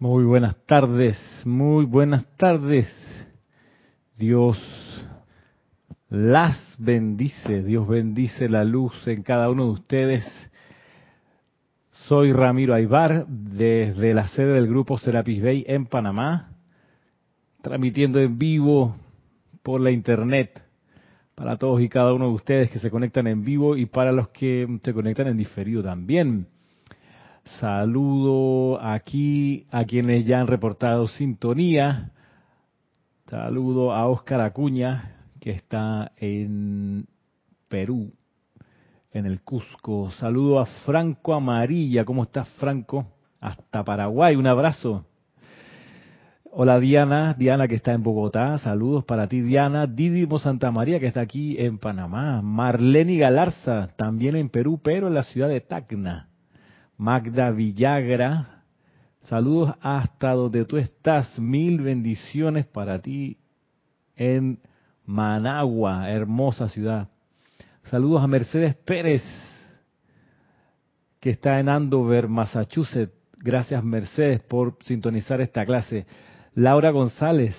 Muy buenas tardes, muy buenas tardes. Dios las bendice, Dios bendice la luz en cada uno de ustedes. Soy Ramiro Aybar desde la sede del grupo Serapis Bay en Panamá, transmitiendo en vivo por la internet para todos y cada uno de ustedes que se conectan en vivo y para los que se conectan en diferido también. Saludo aquí a quienes ya han reportado sintonía. Saludo a Óscar Acuña, que está en Perú, en el Cusco. Saludo a Franco Amarilla. ¿Cómo estás, Franco? Hasta Paraguay. Un abrazo. Hola Diana, Diana que está en Bogotá, saludos para ti Diana, Didimo Santa María que está aquí en Panamá, Marlene Galarza también en Perú, pero en la ciudad de Tacna. Magda Villagra, saludos hasta donde tú estás, mil bendiciones para ti en Managua, hermosa ciudad. Saludos a Mercedes Pérez, que está en Andover, Massachusetts. Gracias Mercedes por sintonizar esta clase. Laura González,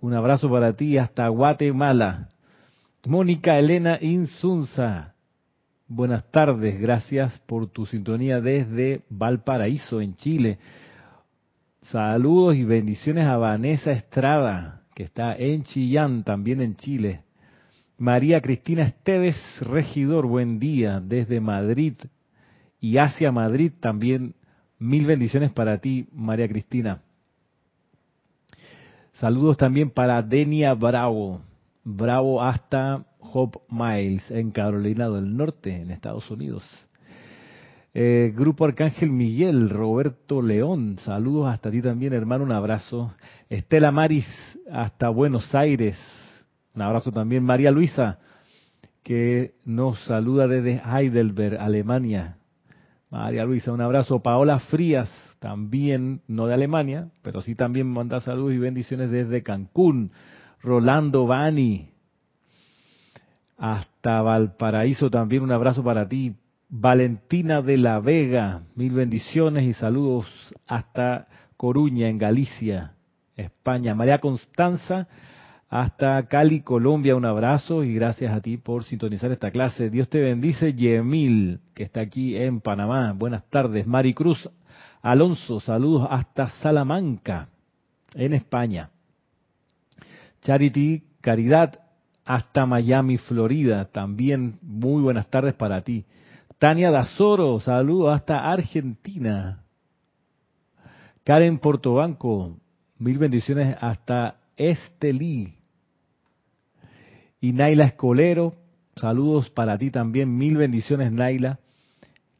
un abrazo para ti hasta Guatemala. Mónica Elena Insunza, Buenas tardes, gracias por tu sintonía desde Valparaíso, en Chile. Saludos y bendiciones a Vanessa Estrada, que está en Chillán, también en Chile. María Cristina Esteves, regidor, buen día desde Madrid y hacia Madrid también. Mil bendiciones para ti, María Cristina. Saludos también para Denia Bravo. Bravo hasta Hope Miles en Carolina del Norte, en Estados Unidos. Eh, Grupo Arcángel Miguel, Roberto León, saludos hasta ti también, hermano, un abrazo. Estela Maris, hasta Buenos Aires, un abrazo también. María Luisa, que nos saluda desde Heidelberg, Alemania. María Luisa, un abrazo. Paola Frías, también, no de Alemania, pero sí también manda saludos y bendiciones desde Cancún. Rolando Bani, hasta Valparaíso también un abrazo para ti. Valentina de la Vega, mil bendiciones y saludos hasta Coruña, en Galicia, España. María Constanza, hasta Cali, Colombia, un abrazo y gracias a ti por sintonizar esta clase. Dios te bendice, Yemil, que está aquí en Panamá. Buenas tardes. Maricruz Alonso, saludos hasta Salamanca, en España. Charity Caridad, hasta Miami, Florida. También muy buenas tardes para ti. Tania Dazoro, saludos hasta Argentina. Karen Portobanco, mil bendiciones hasta Estelí. Y Naila Escolero, saludos para ti también, mil bendiciones Naila,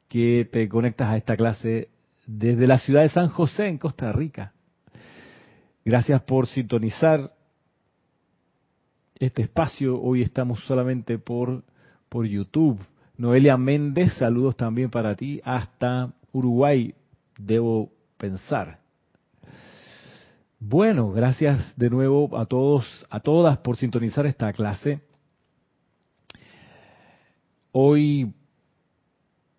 que te conectas a esta clase desde la ciudad de San José, en Costa Rica. Gracias por sintonizar este espacio. Hoy estamos solamente por, por YouTube. Noelia Méndez, saludos también para ti hasta Uruguay, debo pensar. Bueno, gracias de nuevo a todos, a todas por sintonizar esta clase. Hoy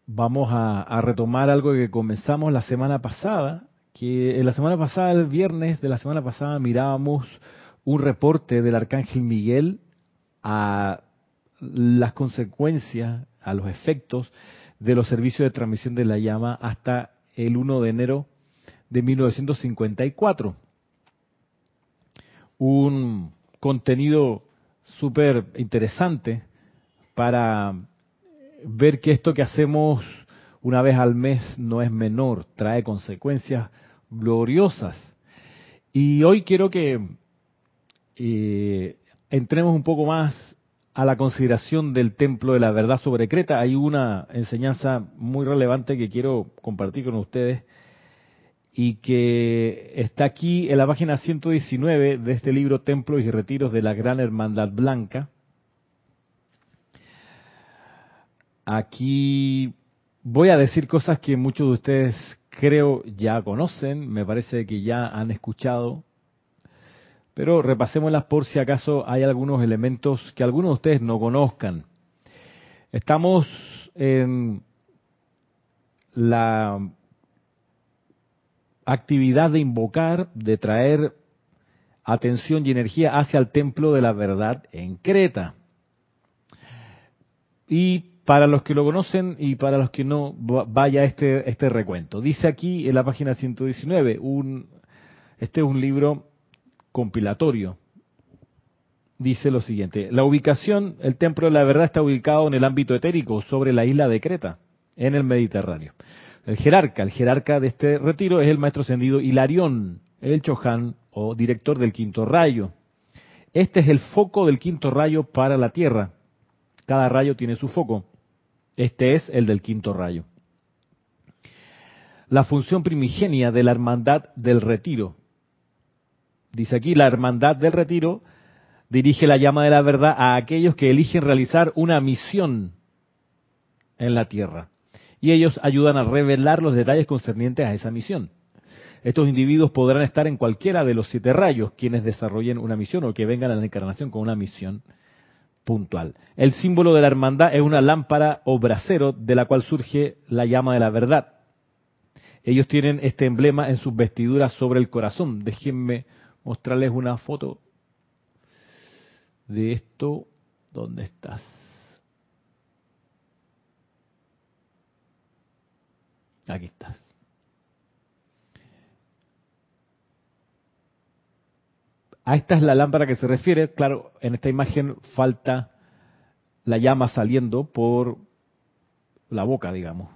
vamos a, a, retomar algo que comenzamos la semana pasada, que en la semana pasada, el viernes de la semana pasada, mirábamos un reporte del arcángel Miguel a las consecuencias, a los efectos de los servicios de transmisión de la llama hasta el 1 de enero de 1954. Un contenido súper interesante para ver que esto que hacemos una vez al mes no es menor, trae consecuencias gloriosas. Y hoy quiero que entremos un poco más a la consideración del templo de la verdad sobre Creta. Hay una enseñanza muy relevante que quiero compartir con ustedes y que está aquí en la página 119 de este libro Templos y Retiros de la Gran Hermandad Blanca. Aquí voy a decir cosas que muchos de ustedes creo ya conocen, me parece que ya han escuchado pero repasémoslas por si acaso hay algunos elementos que algunos de ustedes no conozcan. Estamos en la actividad de invocar, de traer atención y energía hacia el templo de la verdad en Creta. Y para los que lo conocen y para los que no, vaya este, este recuento. Dice aquí en la página 119, un, este es un libro compilatorio. Dice lo siguiente, la ubicación, el templo de la verdad está ubicado en el ámbito etérico, sobre la isla de Creta, en el Mediterráneo. El jerarca, el jerarca de este retiro es el maestro ascendido Hilarión, el Chohan o director del quinto rayo. Este es el foco del quinto rayo para la Tierra. Cada rayo tiene su foco. Este es el del quinto rayo. La función primigenia de la hermandad del retiro. Dice aquí, la hermandad del retiro dirige la llama de la verdad a aquellos que eligen realizar una misión en la Tierra. Y ellos ayudan a revelar los detalles concernientes a esa misión. Estos individuos podrán estar en cualquiera de los siete rayos quienes desarrollen una misión o que vengan a la encarnación con una misión puntual. El símbolo de la hermandad es una lámpara o brasero de la cual surge la llama de la verdad. Ellos tienen este emblema en sus vestiduras sobre el corazón. Déjenme mostrarles una foto de esto. ¿Dónde estás? Aquí estás. A esta es la lámpara que se refiere. Claro, en esta imagen falta la llama saliendo por la boca, digamos.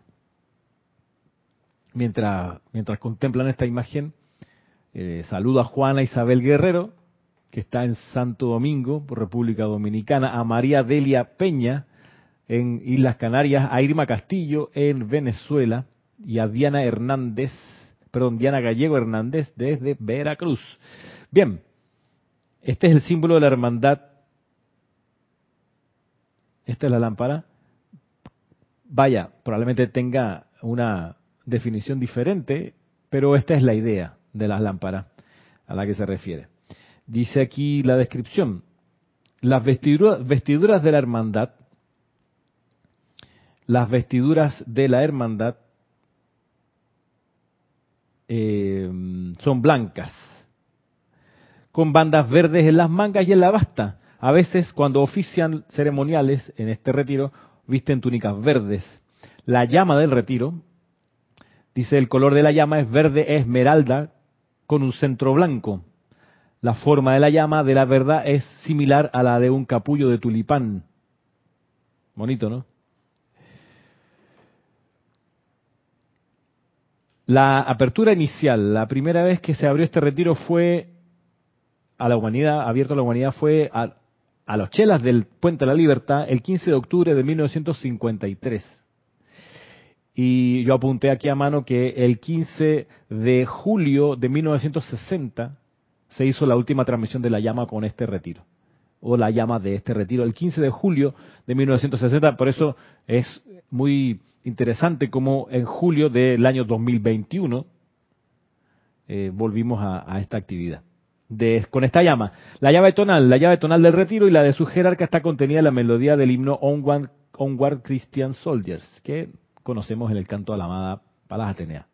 Mientras, mientras contemplan esta imagen, eh, saludo a Juana Isabel Guerrero, que está en Santo Domingo, República Dominicana, a María Delia Peña, en Islas Canarias, a Irma Castillo, en Venezuela, y a Diana Hernández, perdón, Diana Gallego Hernández, desde Veracruz. Bien, este es el símbolo de la hermandad. Esta es la lámpara. Vaya, probablemente tenga una definición diferente, pero esta es la idea de la lámpara a la que se refiere. Dice aquí la descripción. Las vestiduras, de la hermandad, las vestiduras de la hermandad eh, son blancas con bandas verdes en las mangas y en la basta. A veces cuando ofician ceremoniales en este retiro, visten túnicas verdes. La llama del retiro, dice el color de la llama es verde esmeralda con un centro blanco. La forma de la llama de la verdad es similar a la de un capullo de tulipán. Bonito, ¿no? La apertura inicial, la primera vez que se abrió este retiro fue a la humanidad, abierto a la humanidad, fue a, a los chelas del Puente de la Libertad el 15 de octubre de 1953. Y yo apunté aquí a mano que el 15 de julio de 1960 se hizo la última transmisión de la llama con este retiro, o la llama de este retiro, el 15 de julio de 1960. Por eso es muy interesante como en julio del año 2021 eh, volvimos a, esta actividad con esta llama. La llave tonal, la llave tonal del retiro y la de su jerarca está contenida en la melodía del himno Onward, Onward Christian Soldiers, que conocemos en el canto a la amada Palas Atenea.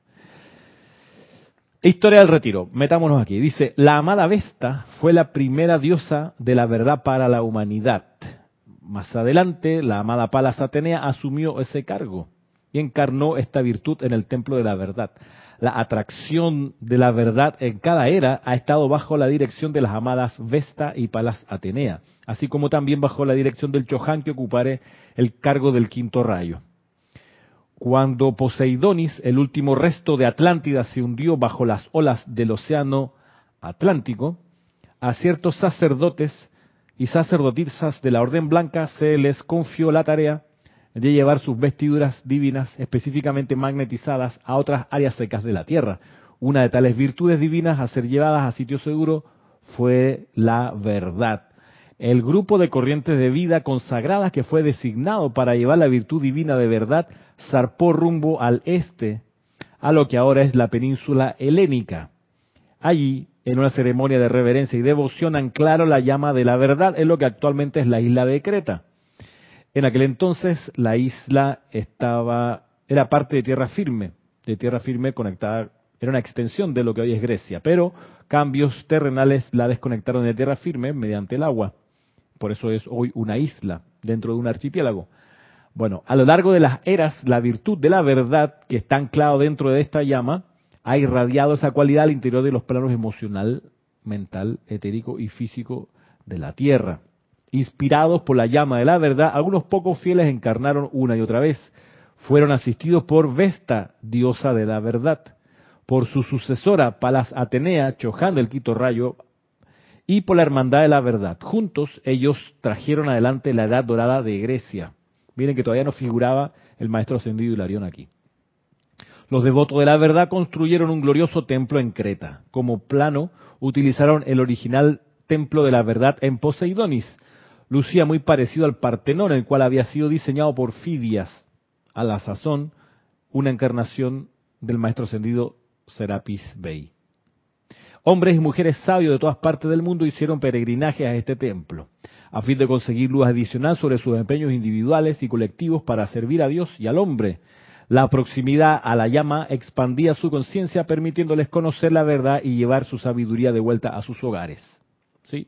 Historia del retiro, metámonos aquí. Dice, la amada Vesta fue la primera diosa de la verdad para la humanidad. Más adelante, la amada Palas Atenea asumió ese cargo y encarnó esta virtud en el templo de la verdad la atracción de la verdad en cada era ha estado bajo la dirección de las amadas Vesta y Palas Atenea, así como también bajo la dirección del Chohan que ocupare el cargo del quinto rayo. Cuando Poseidonis, el último resto de Atlántida, se hundió bajo las olas del océano Atlántico, a ciertos sacerdotes y sacerdotisas de la Orden Blanca se les confió la tarea de llevar sus vestiduras divinas específicamente magnetizadas a otras áreas secas de la tierra. Una de tales virtudes divinas a ser llevadas a sitio seguro fue la verdad. El grupo de corrientes de vida consagradas que fue designado para llevar la virtud divina de verdad zarpó rumbo al este, a lo que ahora es la península helénica. Allí, en una ceremonia de reverencia y devoción, anclaron la llama de la verdad en lo que actualmente es la isla de Creta. En aquel entonces la isla estaba era parte de tierra firme, de tierra firme conectada era una extensión de lo que hoy es Grecia, pero cambios terrenales la desconectaron de tierra firme mediante el agua. Por eso es hoy una isla dentro de un archipiélago. Bueno, a lo largo de las eras, la virtud de la verdad que está anclado dentro de esta llama ha irradiado esa cualidad al interior de los planos emocional, mental, etérico y físico de la Tierra. Inspirados por la llama de la verdad, algunos pocos fieles encarnaron una y otra vez. Fueron asistidos por Vesta, diosa de la verdad, por su sucesora Palas Atenea, Choján del Quito Rayo, y por la Hermandad de la Verdad. Juntos ellos trajeron adelante la Edad Dorada de Grecia. Miren que todavía no figuraba el Maestro Ascendido Hilarión aquí. Los devotos de la verdad construyeron un glorioso templo en Creta. Como plano, utilizaron el original templo de la verdad en Poseidonis. Lucía muy parecido al Partenón, el cual había sido diseñado por Fidias, a la sazón, una encarnación del maestro ascendido Serapis Bey. Hombres y mujeres sabios de todas partes del mundo hicieron peregrinaje a este templo, a fin de conseguir luz adicional sobre sus empeños individuales y colectivos para servir a Dios y al hombre, la proximidad a la llama expandía su conciencia, permitiéndoles conocer la verdad y llevar su sabiduría de vuelta a sus hogares. ¿Sí?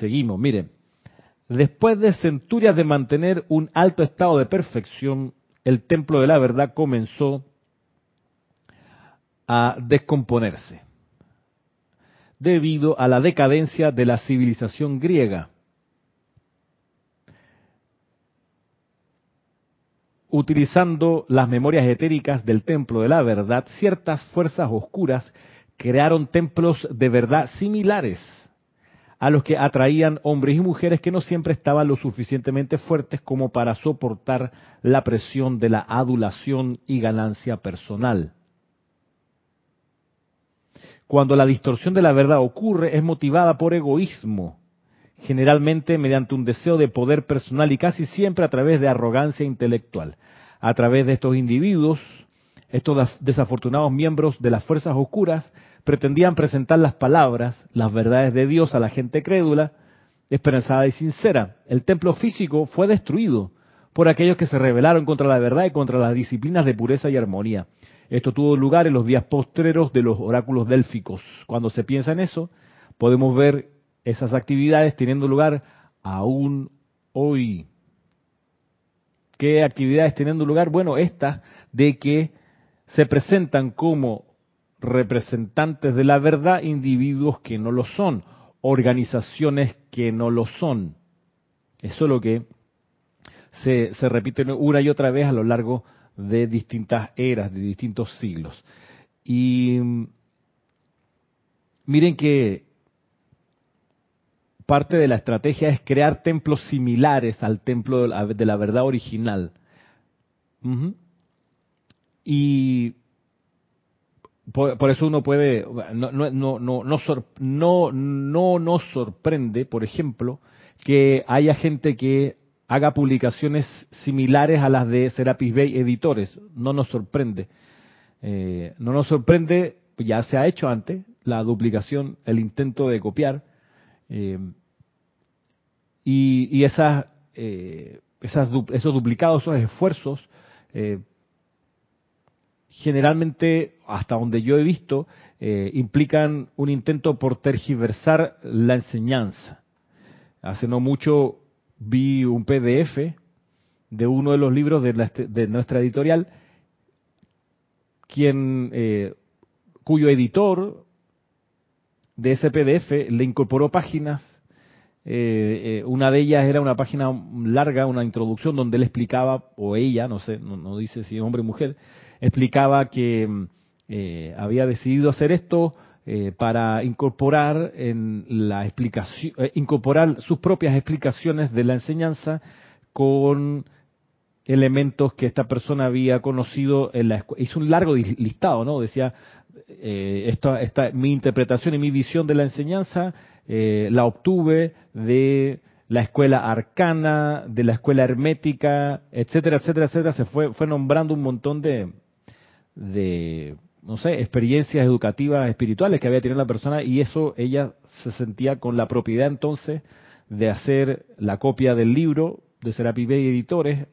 Seguimos, miren. Después de centurias de mantener un alto estado de perfección, el templo de la verdad comenzó a descomponerse debido a la decadencia de la civilización griega. utilizando las memorias etéricas del templo de la verdad, ciertas fuerzas oscuras crearon templos de verdad similares a los que atraían hombres y mujeres que no siempre estaban lo suficientemente fuertes como para soportar la presión de la adulación y ganancia personal. Cuando la distorsión de la verdad ocurre es motivada por egoísmo, generalmente mediante un deseo de poder personal y casi siempre a través de arrogancia intelectual. A través de estos individuos, estos desafortunados miembros de las fuerzas oscuras pretendían presentar las palabras, las verdades de Dios a la gente crédula, esperanzada y sincera. El templo físico fue destruido por aquellos que se rebelaron contra la verdad y contra las disciplinas de pureza y armonía. Esto tuvo lugar en los días postreros de los oráculos délficos. Cuando se piensa en eso, podemos ver esas actividades teniendo lugar aún hoy. ¿Qué actividades teniendo lugar? Bueno, estas de que se presentan como representantes de la verdad individuos que no lo son, organizaciones que no lo son. Eso es lo que se, repite una y otra vez a lo largo de distintas eras, de distintos siglos. Y miren que parte de la estrategia es crear templos similares al templo de la, verdad original. Y por, eso uno puede, no, no, no, no, no, no nos sorprende, por ejemplo, que haya gente que haga publicaciones similares a las de Serapis Bay Editores. No nos sorprende. Eh, no nos sorprende, ya se ha hecho antes, la duplicación, el intento de copiar. Eh, y, esas, eh, esas, esos duplicados, esos esfuerzos, eh, generalmente, hasta donde yo he visto, implican un intento por tergiversar la enseñanza. Hace no mucho vi un PDF de uno de los libros de, de nuestra editorial, quien, eh, cuyo editor de ese PDF le incorporó páginas eh, eh, una de ellas era una página larga, una introducción donde él explicaba, o ella, no sé, no, dice si es hombre o mujer, explicaba que eh, había decidido hacer esto para incorporar en la explicación, incorporar sus propias explicaciones de la enseñanza con elementos que esta persona había conocido en la hizo un largo listado, ¿no? Decía esta, esta, mi interpretación y mi visión de la enseñanza eh, la obtuve de la escuela arcana, de la escuela hermética, etcétera, etcétera, etcétera. Se fue, fue nombrando un montón de, de, no sé, experiencias educativas espirituales que había tenido la persona y eso ella se sentía con la propiedad entonces de hacer la copia del libro de Serapi Bay Editores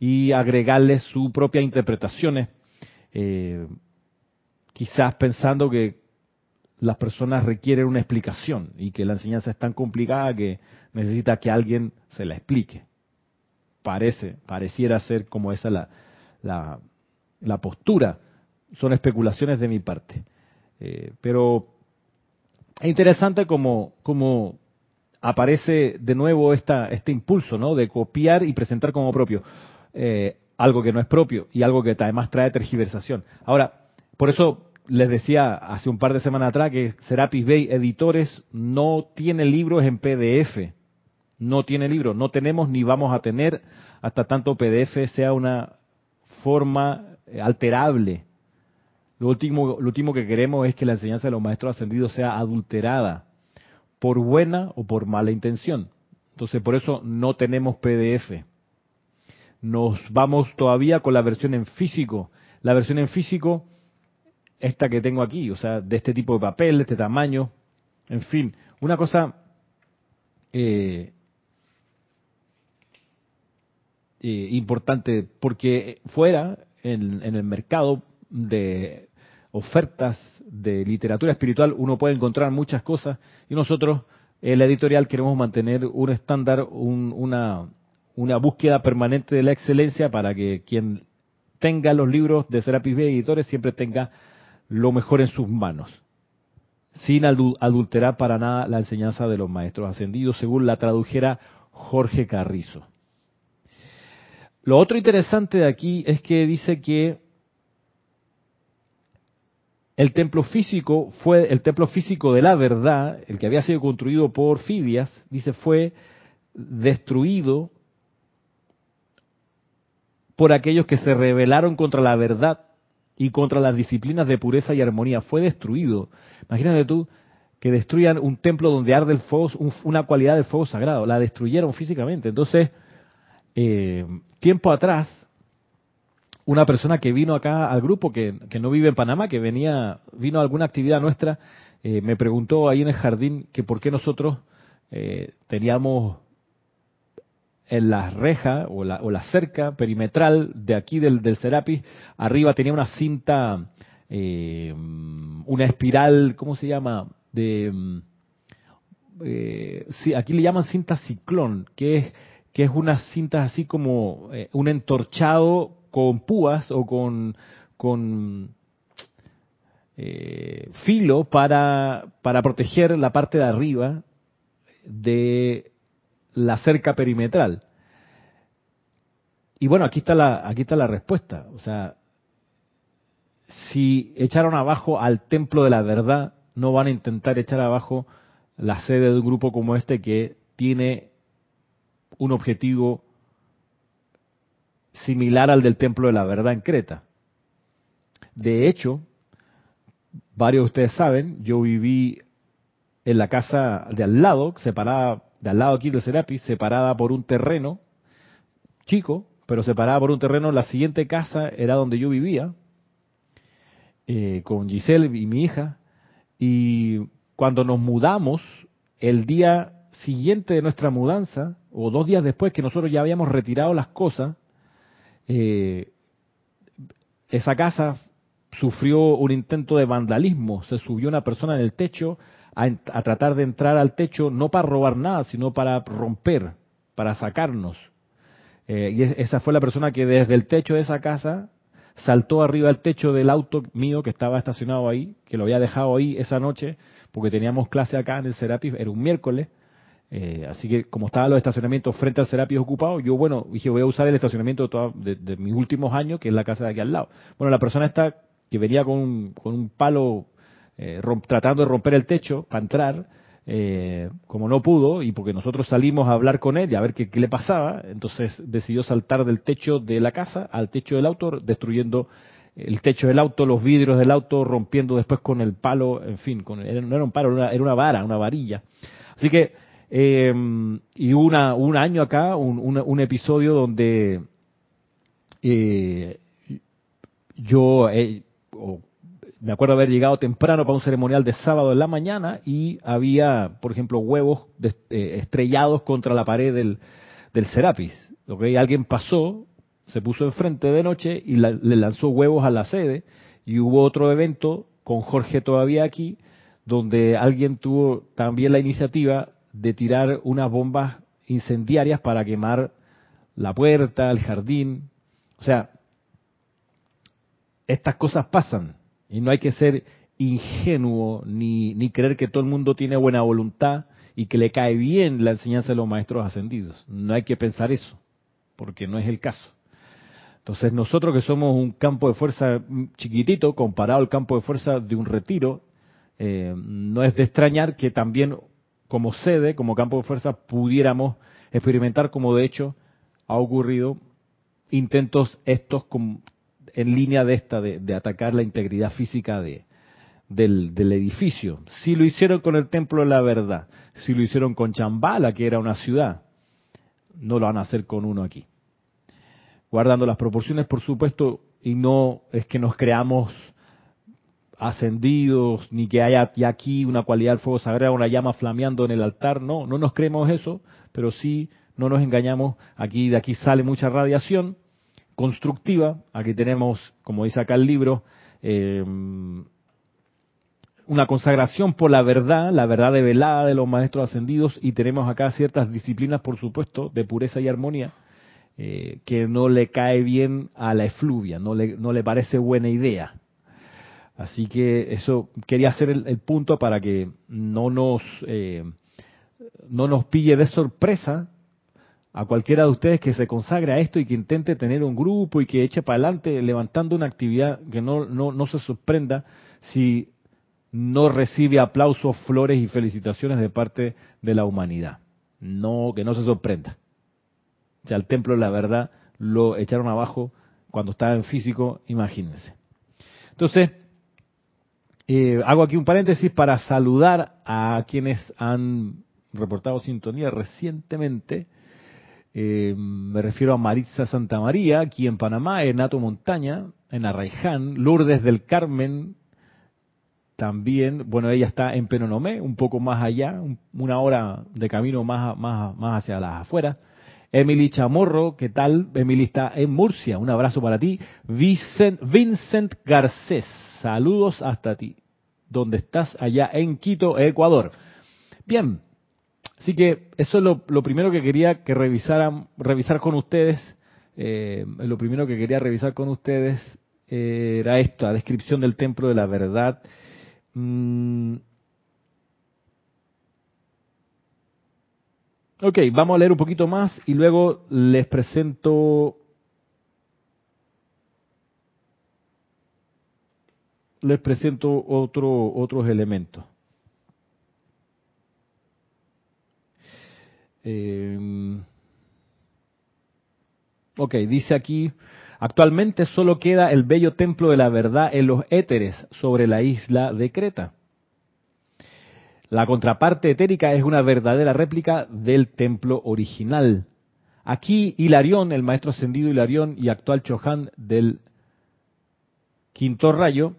y agregarle su propia interpretaciones. Eh, quizás pensando que las personas requieren una explicación y que la enseñanza es tan complicada que necesita que alguien se la explique. Parece, pareciera ser como esa la, la, la postura. Son especulaciones de mi parte. Eh, pero es interesante como, como aparece de nuevo esta, este impulso ¿no? de copiar y presentar como propio eh, algo que no es propio y algo que además trae tergiversación. Ahora, por eso les decía hace un par de semanas atrás que Serapis Bay Editores no tiene libros en PDF. No tiene libros, no tenemos ni vamos a tener hasta tanto PDF sea una forma eh, alterable. Lo último, lo último que queremos es que la enseñanza de los maestros ascendidos sea adulterada por buena o por mala intención. Entonces, por eso no tenemos PDF. Nos vamos todavía con la versión en físico. La versión en físico, esta que tengo aquí, o sea, de este tipo de papel, de este tamaño. En fin, una cosa eh, eh, importante, porque fuera, en, en el mercado de ofertas de literatura espiritual uno puede encontrar muchas cosas y nosotros, en la editorial, queremos mantener un estándar, una, una búsqueda permanente de la excelencia para que quien tenga los libros de Serapis Bay Editores siempre tenga lo mejor en sus manos, sin adulterar para nada la enseñanza de los maestros ascendidos, según la tradujera Jorge Carrizo. Lo otro interesante de aquí es que dice que el templo físico fue el templo físico de la verdad, el que había sido construido por Fidias, dice, fue destruido por aquellos que se rebelaron contra la verdad y contra las disciplinas de pureza y armonía. Fue destruido. Imagínate tú que destruyan un templo donde arde el fuego, una cualidad del fuego sagrado. La destruyeron físicamente. Entonces, eh, tiempo atrás, una persona que vino acá al grupo, que, no vive en Panamá, que venía, vino a alguna actividad nuestra, eh, me preguntó ahí en el jardín que por qué nosotros eh, teníamos en la reja o la, o la, cerca perimetral de aquí del, del Serapis, arriba tenía una cinta, eh, una espiral, ¿cómo se llama? De, sí, aquí le llaman cinta ciclón, que es que es una cinta así como un entorchado con púas o con, con eh, filo para, para proteger la parte de arriba de la cerca perimetral. Y bueno, aquí está la, aquí está la respuesta. O sea, si echaron abajo al templo de la verdad, no van a intentar echar abajo la sede de un grupo como este que tiene un objetivo similar al del Templo de la Verdad en Creta. De hecho, varios de ustedes saben, yo viví en la casa de al lado, separada, de al lado aquí del Serapis, separada por un terreno chico, pero separada por un terreno. La siguiente casa era donde yo vivía, eh, con Giselle y mi hija, y cuando nos mudamos, el día siguiente de nuestra mudanza, o dos días después que nosotros ya habíamos retirado las cosas, eh, esa casa sufrió un intento de vandalismo. Se subió una persona en el techo a, tratar de entrar al techo, no para robar nada, sino para romper, para sacarnos. Eh, y esa fue la persona que desde el techo de esa casa saltó arriba del techo del auto mío que estaba estacionado ahí, que lo había dejado ahí esa noche, porque teníamos clase acá en el Serapis, era un miércoles, eh, así que como estaban los estacionamientos frente al Serapis ocupados, yo bueno, dije voy a usar el estacionamiento de, mis últimos años, que es la casa de aquí al lado. Bueno, la persona esta que venía con un, con un palo eh, tratando de romper el techo para entrar, eh, como no pudo, y porque nosotros salimos a hablar con él y a ver qué, le pasaba, entonces decidió saltar del techo de la casa al techo del auto, destruyendo el techo del auto, los vidrios del auto, rompiendo después con el palo, en fin, con, no era un palo, era una vara, una varilla. Así que eh, y una, un año acá, un, episodio donde eh, yo me acuerdo haber llegado temprano para un ceremonial de sábado en la mañana y había, por ejemplo, huevos eh, estrellados contra la pared del, Serapis. ¿okay? Alguien pasó, se puso enfrente de noche y le lanzó huevos a la sede y hubo otro evento con Jorge todavía aquí, donde alguien tuvo también la iniciativa de tirar unas bombas incendiarias para quemar la puerta, el jardín. O sea, estas cosas pasan y no hay que ser ingenuo ni, ni creer que todo el mundo tiene buena voluntad y que le cae bien la enseñanza de los maestros ascendidos. No hay que pensar eso, porque no es el caso. Entonces nosotros que somos un campo de fuerza chiquitito comparado al campo de fuerza de un retiro, eh, no es de extrañar que también como sede, como campo de fuerza, pudiéramos experimentar como de hecho ha ocurrido intentos estos en línea de esta, de, atacar la integridad física de, del, del, edificio. Si lo hicieron con el Templo de la Verdad, si lo hicieron con Chambala, que era una ciudad, no lo van a hacer con uno aquí. Guardando las proporciones, por supuesto, y no es que nos creamos ascendidos, ni que haya aquí una cualidad del fuego sagrado, una llama flameando en el altar, no, no nos creemos eso, pero sí no nos engañamos, aquí de aquí sale mucha radiación constructiva, aquí tenemos, como dice acá el libro, eh, una consagración por la verdad, la verdad develada de los maestros ascendidos, y tenemos acá ciertas disciplinas, por supuesto, de pureza y armonía, eh, que no le cae bien a la efluvia, no le, no le parece buena idea. Así que eso quería hacer el, punto para que no nos, eh, no nos pille de sorpresa a cualquiera de ustedes que se consagre a esto y que intente tener un grupo y que eche para adelante levantando una actividad que no, no, no se sorprenda si no recibe aplausos, flores y felicitaciones de parte de la humanidad. No, que no se sorprenda. O sea, el templo la verdad lo echaron abajo cuando estaba en físico, imagínense. Entonces, eh, hago aquí un paréntesis para saludar a quienes han reportado sintonía recientemente. Eh, me refiero a Maritza Santa María, aquí en Panamá, en Ato Montaña, en Arraiján, Lourdes del Carmen, también, bueno, ella está en Penonomé, un poco más allá, una hora de camino más, más, más hacia las afueras. Emily Chamorro, ¿qué tal? Emily está en Murcia, un abrazo para ti. Vincent, Vincent Garcés, Saludos hasta ti, donde estás allá en Quito, Ecuador. Bien, así que eso es lo, primero que quería que revisaran, revisar con ustedes. Eh, lo primero que quería revisar con ustedes era esta descripción del templo de la verdad. Mm. Ok, vamos a leer un poquito más y luego les presento les presento otro, otros elementos. Eh, ok, dice aquí, actualmente solo queda el bello templo de la verdad en los éteres sobre la isla de Creta. La contraparte etérica es una verdadera réplica del templo original. Aquí Hilarión, el maestro ascendido Hilarión y actual Chohan del quinto rayo,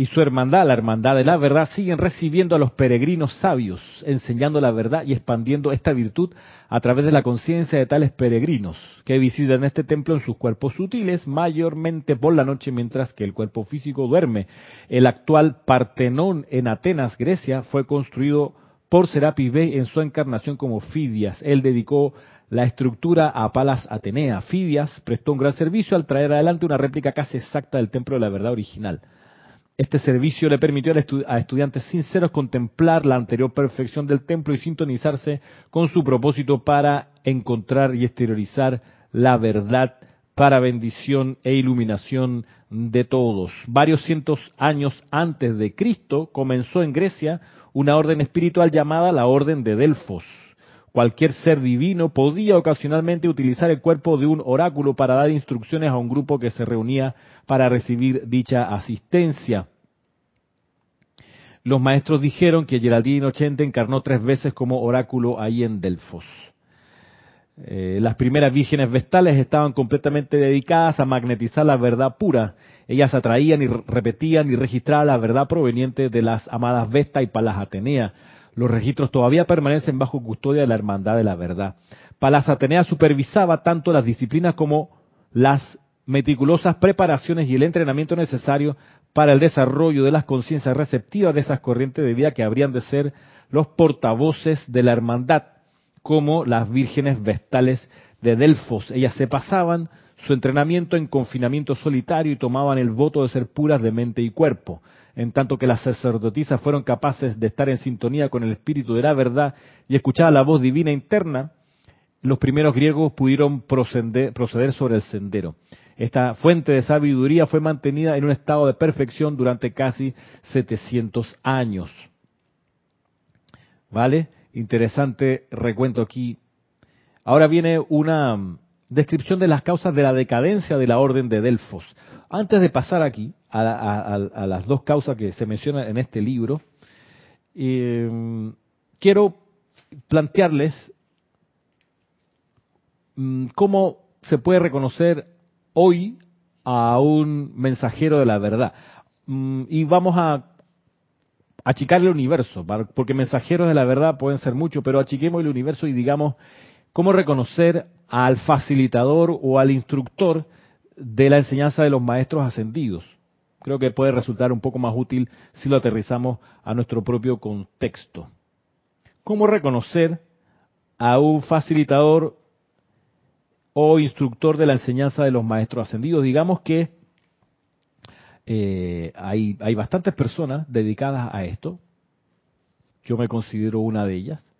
y su hermandad, la hermandad de la verdad, siguen recibiendo a los peregrinos sabios, enseñando la verdad y expandiendo esta virtud a través de la conciencia de tales peregrinos que visitan este templo en sus cuerpos sutiles, mayormente por la noche mientras que el cuerpo físico duerme. El actual Partenón en Atenas, Grecia, fue construido por Serapis Bey en su encarnación como Fidias. Él dedicó la estructura a Palas Atenea. Fidias prestó un gran servicio al traer adelante una réplica casi exacta del templo de la verdad original. Este servicio le permitió a estudiantes sinceros contemplar la anterior perfección del templo y sintonizarse con su propósito para encontrar y exteriorizar la verdad para bendición e iluminación de todos. Varios cientos años antes de Cristo comenzó en Grecia una orden espiritual llamada la Orden de Delfos. Cualquier ser divino podía ocasionalmente utilizar el cuerpo de un oráculo para dar instrucciones a un grupo que se reunía para recibir dicha asistencia. Los maestros dijeron que Geraldine Ochente encarnó tres veces como oráculo ahí en Delfos. Eh, las primeras vírgenes vestales estaban completamente dedicadas a magnetizar la verdad pura. Ellas atraían y repetían y registraban la verdad proveniente de las amadas Vesta y Palas Atenea. Los registros todavía permanecen bajo custodia de la Hermandad de la Verdad. Palas Atenea supervisaba tanto las disciplinas como las meticulosas preparaciones y el entrenamiento necesario para el desarrollo de las conciencias receptivas de esas corrientes de vida que habrían de ser los portavoces de la hermandad, como las vírgenes vestales de Delfos. Ellas se pasaban su entrenamiento en confinamiento solitario y tomaban el voto de ser puras de mente y cuerpo, en tanto que las sacerdotisas fueron capaces de estar en sintonía con el espíritu de la verdad y escuchar la voz divina interna, los primeros griegos pudieron proceder, sobre el sendero. Esta fuente de sabiduría fue mantenida en un estado de perfección durante casi 700 años. ¿Vale? Interesante recuento aquí. Ahora viene una descripción de las causas de la decadencia de la orden de Delfos. Antes de pasar aquí a, las dos causas que se mencionan en este libro, eh, quiero plantearles mm, cómo se puede reconocer hoy a un mensajero de la verdad. Mm, y vamos a achicarle el universo, porque mensajeros de la verdad pueden ser muchos, pero achiquemos el universo y digamos cómo reconocer al facilitador o al instructor de la enseñanza de los maestros ascendidos. Creo que puede resultar un poco más útil si lo aterrizamos a nuestro propio contexto. ¿Cómo reconocer a un facilitador o instructor de la enseñanza de los maestros ascendidos? Digamos que eh, hay, hay bastantes personas dedicadas a esto. Yo me considero una de ellas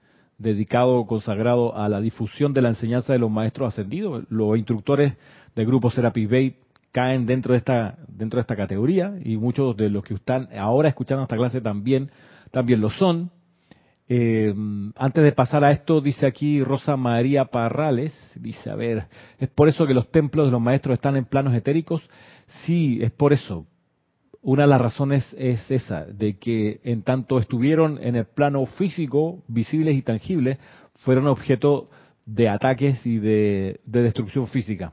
dedicado, consagrado a la difusión de la enseñanza de los maestros ascendidos. Los instructores del grupo Serapis Bay caen dentro de esta dentro de esta categoría y muchos de los que están ahora escuchando esta clase también también lo son. Eh, antes de pasar a esto, dice aquí Rosa María Parrales, dice, a ver, ¿es por eso que los templos de los maestros están en planos etéricos? Sí, es por eso, una de las razones es esa, de que en tanto estuvieron en el plano físico, visibles y tangibles, fueron objeto de ataques y de, destrucción física.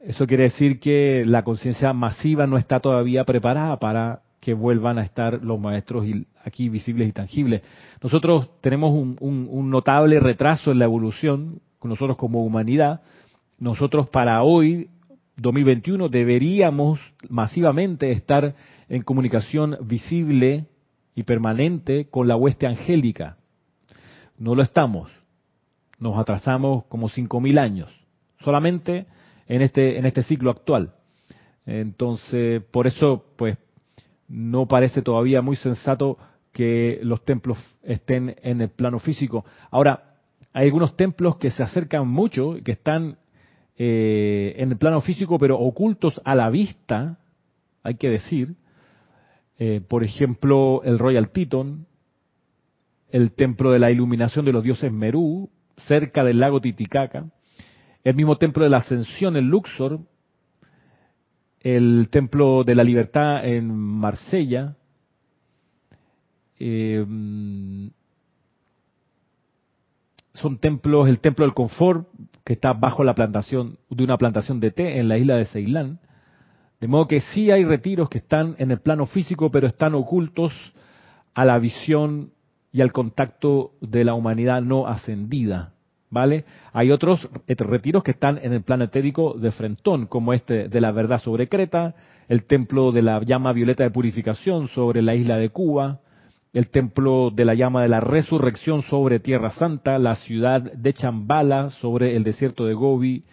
Eso quiere decir que la conciencia masiva no está todavía preparada para que vuelvan a estar los maestros aquí visibles y tangibles. Nosotros tenemos un, un notable retraso en la evolución, nosotros como humanidad. Nosotros para hoy 2021 deberíamos masivamente estar en comunicación visible y permanente con la hueste angélica. No lo estamos. Nos atrasamos como 5.000 años, solamente en este, en este ciclo actual. Entonces, por eso, pues, no parece todavía muy sensato que los templos estén en el plano físico. Ahora, hay algunos templos que se acercan mucho, que están eh, en el plano físico, pero ocultos a la vista, hay que decir. Eh, por ejemplo, el Royal Teton, el templo de la iluminación de los dioses Merú, cerca del lago Titicaca, el mismo templo de la ascensión en Luxor, el templo de la libertad en Marsella, eh, son templos, el templo del confort, que está bajo la plantación de una plantación de té en la isla de Ceilán. De modo que sí hay retiros que están en el plano físico, pero están ocultos a la visión y al contacto de la humanidad no ascendida. ¿Vale? Hay otros retiros que están en el plano etérico de Frentón, como este de la verdad sobre Creta, el templo de la llama violeta de purificación sobre la isla de Cuba, el templo de la llama de la resurrección sobre Tierra Santa, la ciudad de Chambala sobre el desierto de Gobi,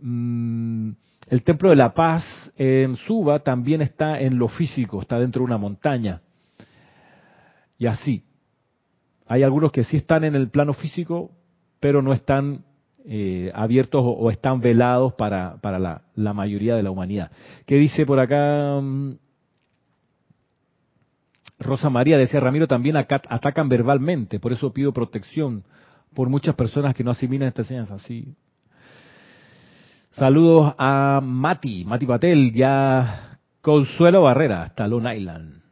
mm, el templo de la paz en Suba también está en lo físico, está dentro de una montaña. Y así. Hay algunos que sí están en el plano físico, pero no están eh, abiertos o, están velados para, para la, mayoría de la humanidad. ¿Qué dice por acá? Mm, Rosa María decía, Ramiro, también atacan verbalmente, por eso pido protección por muchas personas que no asimilan esta enseñanza. así. Saludos a Mati, Mati Patel, ya Consuelo Barrera, hasta Long Island.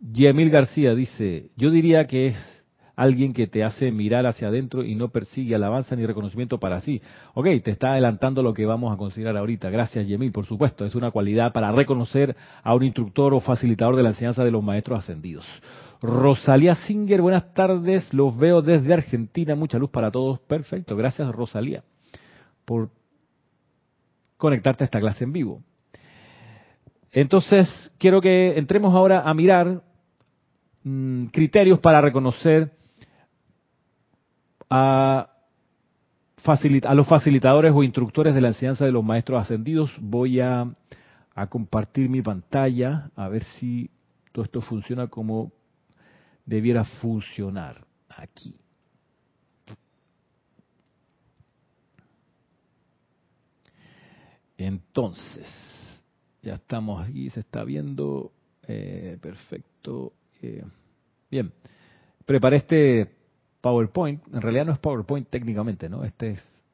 Yemil García dice, yo diría que es alguien que te hace mirar hacia adentro y no persigue alabanza ni reconocimiento para sí. Ok, te está adelantando lo que vamos a considerar ahorita. Gracias, Yemil, por supuesto. Es una cualidad para reconocer a un instructor o facilitador de la enseñanza de los maestros ascendidos. Rosalía Singer, buenas tardes. Los veo desde Argentina. Mucha luz para todos. Perfecto. Gracias, Rosalía, por conectarte a esta clase en vivo. Entonces, quiero que entremos ahora a mirar mm, criterios para reconocer a, a, los facilitadores o instructores de la enseñanza de los maestros ascendidos. Voy a, a compartir mi pantalla a ver si todo esto funciona como debiera funcionar aquí. Entonces, ya estamos aquí, se está viendo. Eh, perfecto. Eh, bien, preparé este PowerPoint. En realidad no es PowerPoint técnicamente, ¿no? Este es,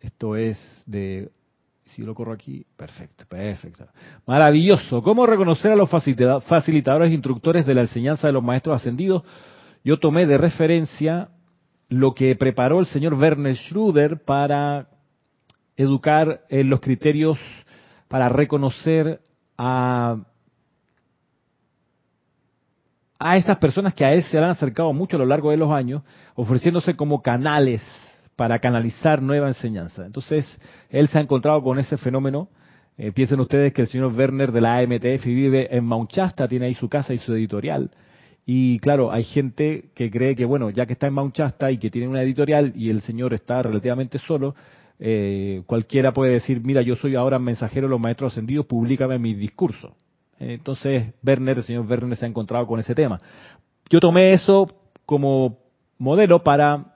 esto es de, si lo corro aquí, perfecto, perfecto. Maravilloso. ¿Cómo reconocer a los facilitadores e instructores de la enseñanza de los maestros ascendidos? Yo tomé de referencia lo que preparó el señor Werner Schröder para educar en los criterios para reconocer a, a esas personas que a él se han acercado mucho a lo largo de los años, ofreciéndose como canales para canalizar nueva enseñanza. Entonces, él se ha encontrado con ese fenómeno. Eh, piensen ustedes que el señor Werner de la AMTF vive en Mount Shasta, tiene ahí su casa y su editorial. Y claro, hay gente que cree que, bueno, ya que está en Mount Shasta y que tiene una editorial y el señor está relativamente solo, eh, cualquiera puede decir, mira, yo soy ahora mensajero de los maestros ascendidos, públicame mi discurso. Entonces, Werner, el señor Werner se ha encontrado con ese tema. Yo tomé eso como modelo para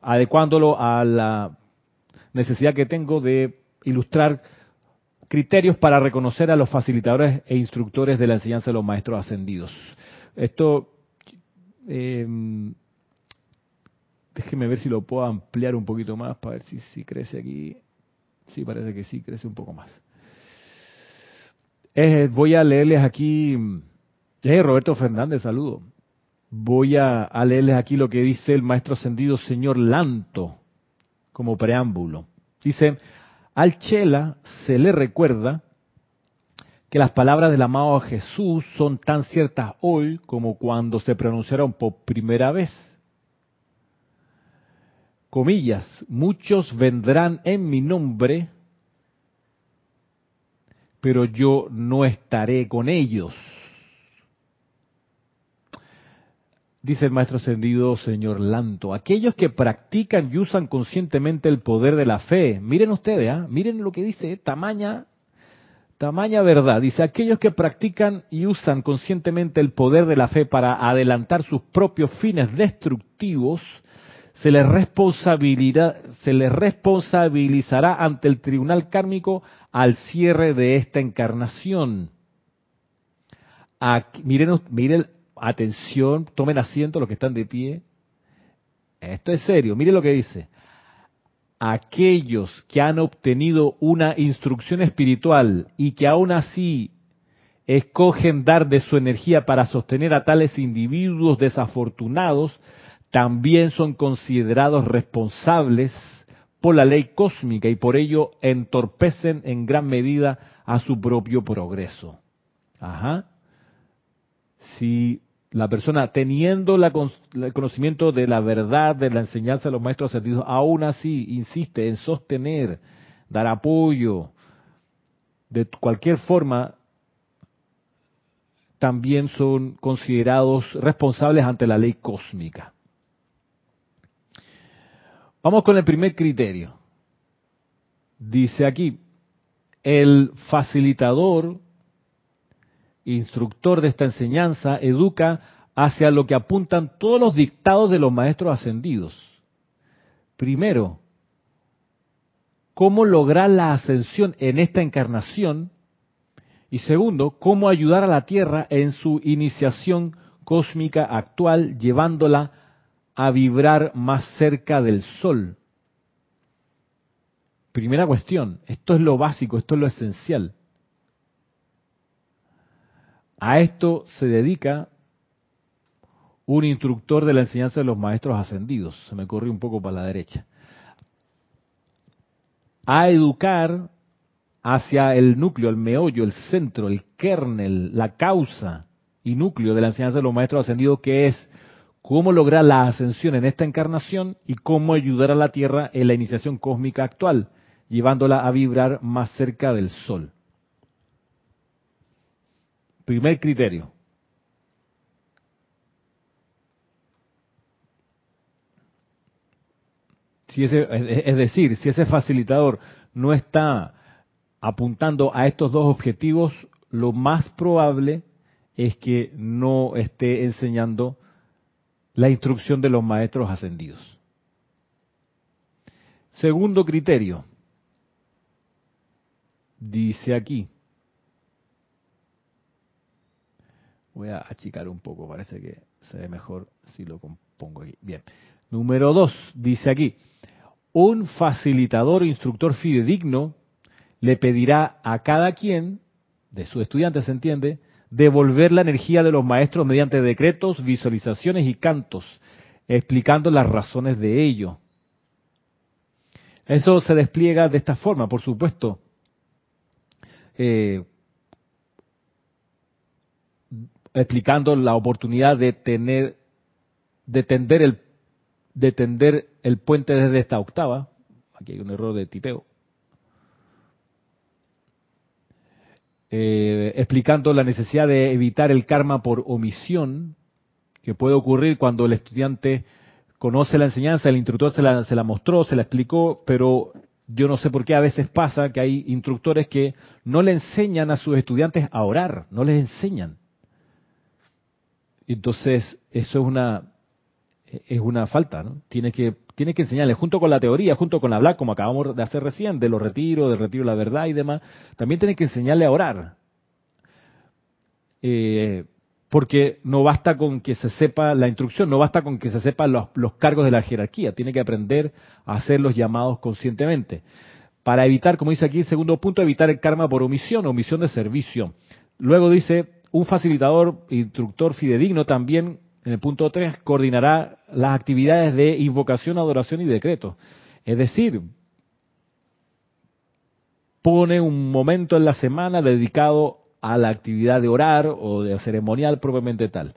adecuándolo a la necesidad que tengo de ilustrar criterios para reconocer a los facilitadores e instructores de la enseñanza de los maestros ascendidos. Esto eh, Déjeme ver si lo puedo ampliar un poquito más para ver si, si crece aquí. Sí, parece que sí, crece un poco más. Eh, voy a leerles aquí. Eh, Roberto Fernández, saludo. Voy a, a, leerles aquí lo que dice el maestro ascendido señor Lanto como preámbulo. Dice, al Chela se le recuerda que las palabras del amado Jesús son tan ciertas hoy como cuando se pronunciaron por primera vez comillas, muchos vendrán en mi nombre, pero yo no estaré con ellos. Dice el maestro ascendido señor Lanto, aquellos que practican y usan conscientemente el poder de la fe, miren ustedes, ¿ah? miren lo que dice, tamaña, tamaña verdad, dice aquellos que practican y usan conscientemente el poder de la fe para adelantar sus propios fines destructivos, se les, se les responsabilizará ante el tribunal kármico al cierre de esta encarnación. miren, miren, atención, tomen asiento los que están de pie. Esto es serio, miren lo que dice. Aquellos que han obtenido una instrucción espiritual y que aún así escogen dar de su energía para sostener a tales individuos desafortunados, también son considerados responsables por la ley cósmica y por ello entorpecen en gran medida a su propio progreso. Ajá. Si la persona teniendo el conocimiento de la verdad de la enseñanza de los maestros ascendidos, aún así insiste en sostener, dar apoyo, de cualquier forma, también son considerados responsables ante la ley cósmica. Vamos con el primer criterio. Dice aquí, el facilitador, instructor de esta enseñanza, educa hacia lo que apuntan todos los dictados de los maestros ascendidos. Primero, cómo lograr la ascensión en esta encarnación. Y segundo, cómo ayudar a la Tierra en su iniciación cósmica actual, llevándola a vibrar más cerca del sol. Primera cuestión, esto es lo básico, esto es lo esencial. A esto se dedica un instructor de la enseñanza de los maestros ascendidos. Se me corrió un poco para la derecha. A educar hacia el núcleo, el meollo, el centro, el kernel, la causa y núcleo de la enseñanza de los maestros ascendidos, que es cómo lograr la ascensión en esta encarnación y cómo ayudar a la Tierra en la iniciación cósmica actual, llevándola a vibrar más cerca del sol. Primer criterio. Es decir, si ese facilitador no está apuntando a estos dos objetivos, lo más probable es que no esté enseñando la instrucción de los maestros ascendidos. Segundo criterio, dice aquí, voy a achicar un poco, parece que se ve mejor si lo compongo aquí. Bien, número dos, dice aquí, un facilitador o instructor fidedigno le pedirá a cada quien, de su estudiante se entiende, devolver la energía de los maestros mediante decretos, visualizaciones y cantos, explicando las razones de ello. Eso se despliega de esta forma, por supuesto. Eh, explicando la oportunidad de tener, de tender el, de tender el puente desde esta octava. Aquí hay un error de tipeo. Eh, explicando la necesidad de evitar el karma por omisión, que puede ocurrir cuando el estudiante conoce la enseñanza, el instructor se la, se la mostró, se la explicó, pero yo no sé por qué a veces pasa que hay instructores que no le enseñan a sus estudiantes a orar, no les enseñan. Entonces, eso es una es una falta, ¿no? Tiene que tiene que enseñarles junto con la teoría, junto con hablar, como acabamos de hacer recién, de los retiros, del retiro de la verdad y demás, también tiene que enseñarle a orar. Eh, porque no basta con que se sepa la instrucción, no basta con que se sepan los, los, cargos de la jerarquía, tiene que aprender a hacer los llamados conscientemente. Para evitar, como dice aquí el segundo punto, evitar el karma por omisión, omisión de servicio. Luego dice, un facilitador, instructor fidedigno también en el punto 3, coordinará las actividades de invocación, adoración y decreto. Es decir, pone un momento en la semana dedicado a la actividad de orar o de ceremonial propiamente tal.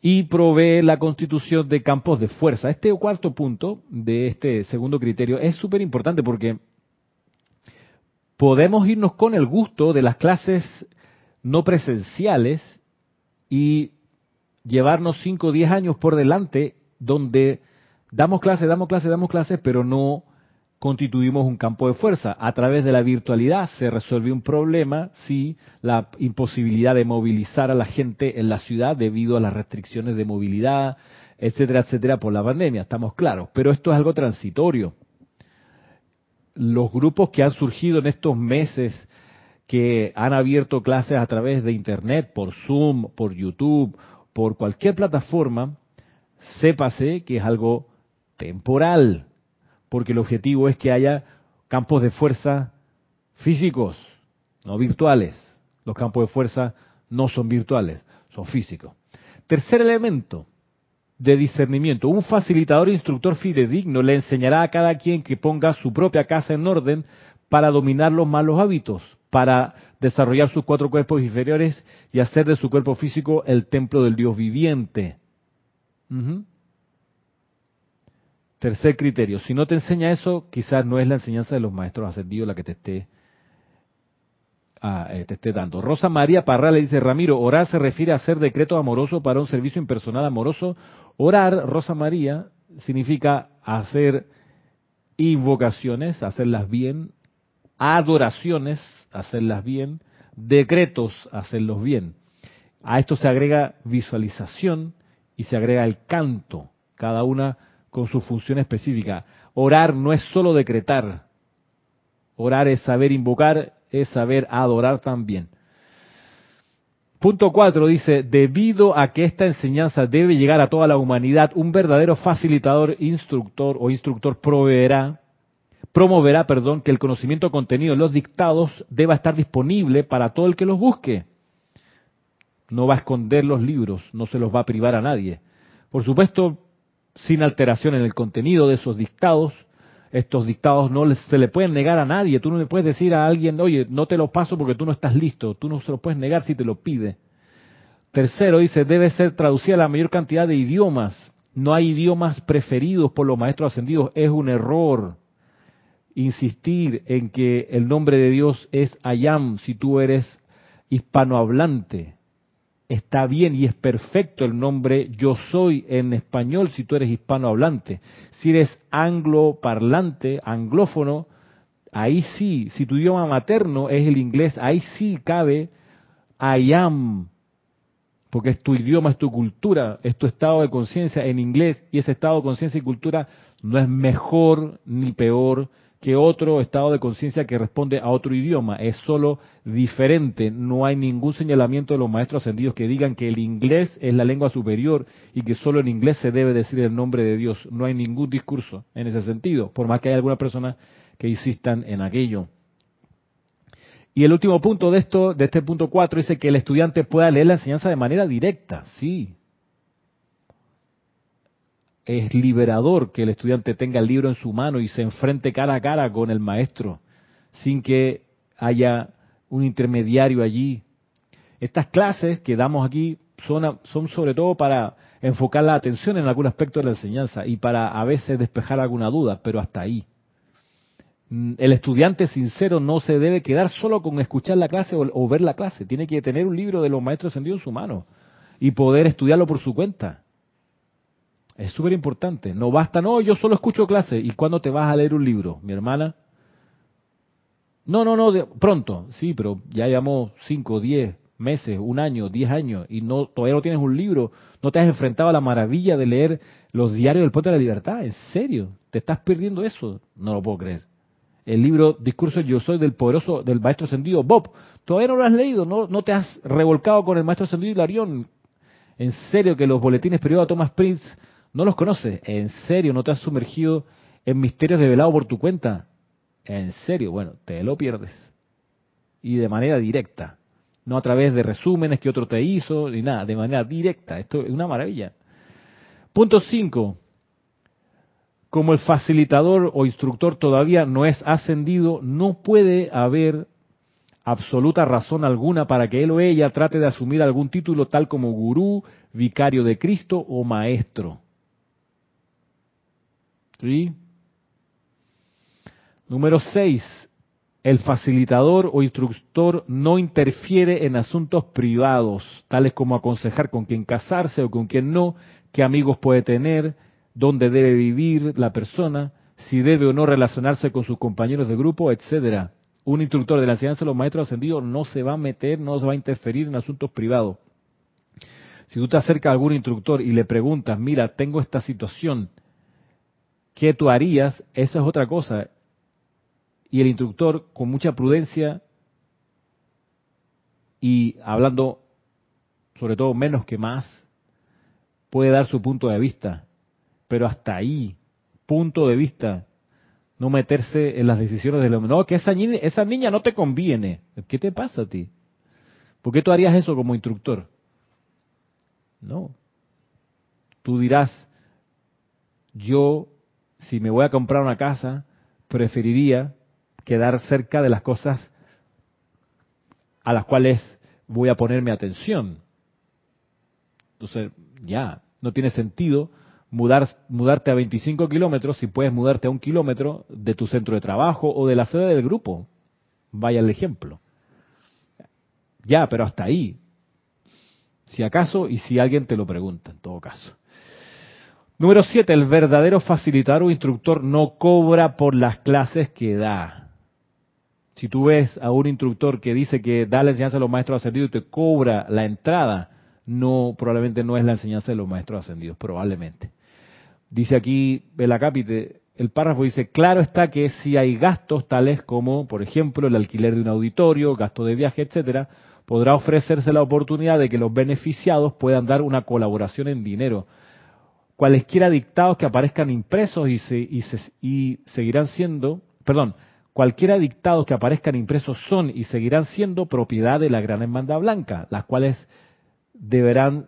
Y provee la constitución de campos de fuerza. Este cuarto punto de este segundo criterio es súper importante porque podemos irnos con el gusto de las clases no presenciales y llevarnos 5 o 10 años por delante donde damos clases, damos clases, damos clases, pero no constituimos un campo de fuerza. A través de la virtualidad se resuelve un problema, sí, la imposibilidad de movilizar a la gente en la ciudad debido a las restricciones de movilidad, etcétera, etcétera, por la pandemia, estamos claros. Pero esto es algo transitorio. Los grupos que han surgido en estos meses, que han abierto clases a través de Internet, por Zoom, por YouTube por cualquier plataforma, sépase que es algo temporal, porque el objetivo es que haya campos de fuerza físicos, no virtuales. Los campos de fuerza no son virtuales, son físicos. Tercer elemento de discernimiento. Un facilitador instructor fidedigno le enseñará a cada quien que ponga su propia casa en orden para dominar los malos hábitos, para desarrollar sus cuatro cuerpos inferiores y hacer de su cuerpo físico el templo del Dios viviente. Tercer criterio, si no te enseña eso, quizás no es la enseñanza de los maestros ascendidos la que te esté, ah, eh, te esté dando. Rosa María Parra le dice, Ramiro, orar se refiere a hacer decreto amoroso para un servicio impersonal amoroso. Orar, Rosa María, significa hacer invocaciones, hacerlas bien, adoraciones, hacerlas bien, decretos, hacerlos bien. A esto se agrega visualización y se agrega el canto, cada una con su función específica. Orar no es solo decretar, orar es saber invocar, es saber adorar también. Punto 4 dice, debido a que esta enseñanza debe llegar a toda la humanidad, un verdadero facilitador, instructor o instructor proveerá promoverá, perdón, que el conocimiento contenido en los dictados deba estar disponible para todo el que los busque. No va a esconder los libros, no se los va a privar a nadie. Por supuesto, sin alteración en el contenido de esos dictados, estos dictados no se le pueden negar a nadie. Tú no le puedes decir a alguien, oye, no te lo paso porque tú no estás listo. Tú no se lo puedes negar si te lo pide. Tercero, dice, debe ser traducida a la mayor cantidad de idiomas. No hay idiomas preferidos por los maestros ascendidos. Es un error insistir en que el nombre de Dios es Ayam si tú eres hispanohablante. Está bien y es perfecto el nombre yo soy en español si tú eres hispanohablante. Si eres angloparlante, anglófono, ahí sí, si tu idioma materno es el inglés, ahí sí cabe I am, porque es tu idioma, es tu cultura, es tu estado de conciencia en inglés y ese estado de conciencia y cultura no es mejor ni peor que otro estado de conciencia que responde a otro idioma, es solo diferente, no hay ningún señalamiento de los maestros ascendidos que digan que el inglés es la lengua superior y que solo en inglés se debe decir el nombre de Dios, no hay ningún discurso en ese sentido, por más que haya alguna persona que insistan en aquello. Y el último punto de esto, de este punto 4, dice que el estudiante pueda leer la enseñanza de manera directa. Sí. Es liberador que el estudiante tenga el libro en su mano y se enfrente cara a cara con el maestro, sin que haya un intermediario allí. Estas clases que damos aquí son, son sobre todo para enfocar la atención en algún aspecto de la enseñanza y para a veces despejar alguna duda, pero hasta ahí. Mm, el estudiante sincero no se debe quedar solo con escuchar la clase o, ver la clase, tiene que tener un libro de los maestros ascendidos en su mano y poder estudiarlo por su cuenta. Es súper importante. No basta, no, yo solo escucho clase. ¿Y cuándo te vas a leer un libro, mi hermana? No, no, no, pronto. Sí, pero ya llevamos 5, 10 meses, un año, 10 años y no todavía no tienes un libro. No te has enfrentado a la maravilla de leer los diarios del Puente de la Libertad. ¿En serio? ¿Te estás perdiendo eso? No lo puedo creer el libro Discurso Yo Soy del poderoso, del maestro ascendido Bob. Todavía no lo has leído, no, no te has revolcado con el maestro ascendido Hilarión. En serio que los boletines periodos de Thomas Prince no los conoces. En serio, no te has sumergido en misterios develados por tu cuenta. En serio, bueno, te lo pierdes. Y de manera directa. No a través de resúmenes que otro te hizo, ni nada, de manera directa. Esto es una maravilla. Punto 5 como el facilitador o instructor todavía no es ascendido, no puede haber absoluta razón alguna para que él o ella trate de asumir algún título tal como gurú, vicario de Cristo o maestro. Número 6. El facilitador o instructor no interfiere en asuntos privados, tales como aconsejar con quién casarse o con quién no, qué amigos puede tener, dónde debe vivir la persona, si debe o no relacionarse con sus compañeros de grupo, etcétera. Un instructor de la enseñanza de los maestros ascendidos no se va a meter, no se va a interferir en asuntos privados. Si tú te acercas a algún instructor y le preguntas, mira, tengo esta situación, ¿qué tú harías? Eso es otra cosa. Y el instructor, con mucha prudencia y hablando sobre todo menos que más, puede dar su punto de vista pero hasta ahí, punto de vista, no meterse en las decisiones del hombre. No, que esa niña, esa niña no te conviene. ¿Qué te pasa a ti? ¿Por qué tú harías eso como instructor? No. Tú dirás, yo, si me voy a comprar una casa, preferiría quedar cerca de las cosas a las cuales voy a ponerme atención. Entonces, ya, no tiene sentido mudar, mudarte a 25 kilómetros si puedes mudarte a un kilómetro de tu centro de trabajo o de la sede del grupo. Vaya el ejemplo. Ya, pero hasta ahí. Si acaso y si alguien te lo pregunta, en todo caso. Número 7. El verdadero facilitador o instructor no cobra por las clases que da. Si tú ves a un instructor que dice que da la enseñanza a los maestros ascendidos y te cobra la entrada, no, probablemente no es la enseñanza de los maestros ascendidos, probablemente. Dice aquí el párrafo dice, claro está que si hay gastos tales como, por ejemplo, el alquiler de un auditorio, gasto de viaje, etcétera, podrá ofrecerse la oportunidad de que los beneficiados puedan dar una colaboración en dinero. Cualesquiera dictados que aparezcan impresos y, se, y, se, y seguirán siendo, perdón, cualquiera dictados que aparezcan impresos son y seguirán siendo propiedad de la Gran Hermandad Blanca, las cuales deberán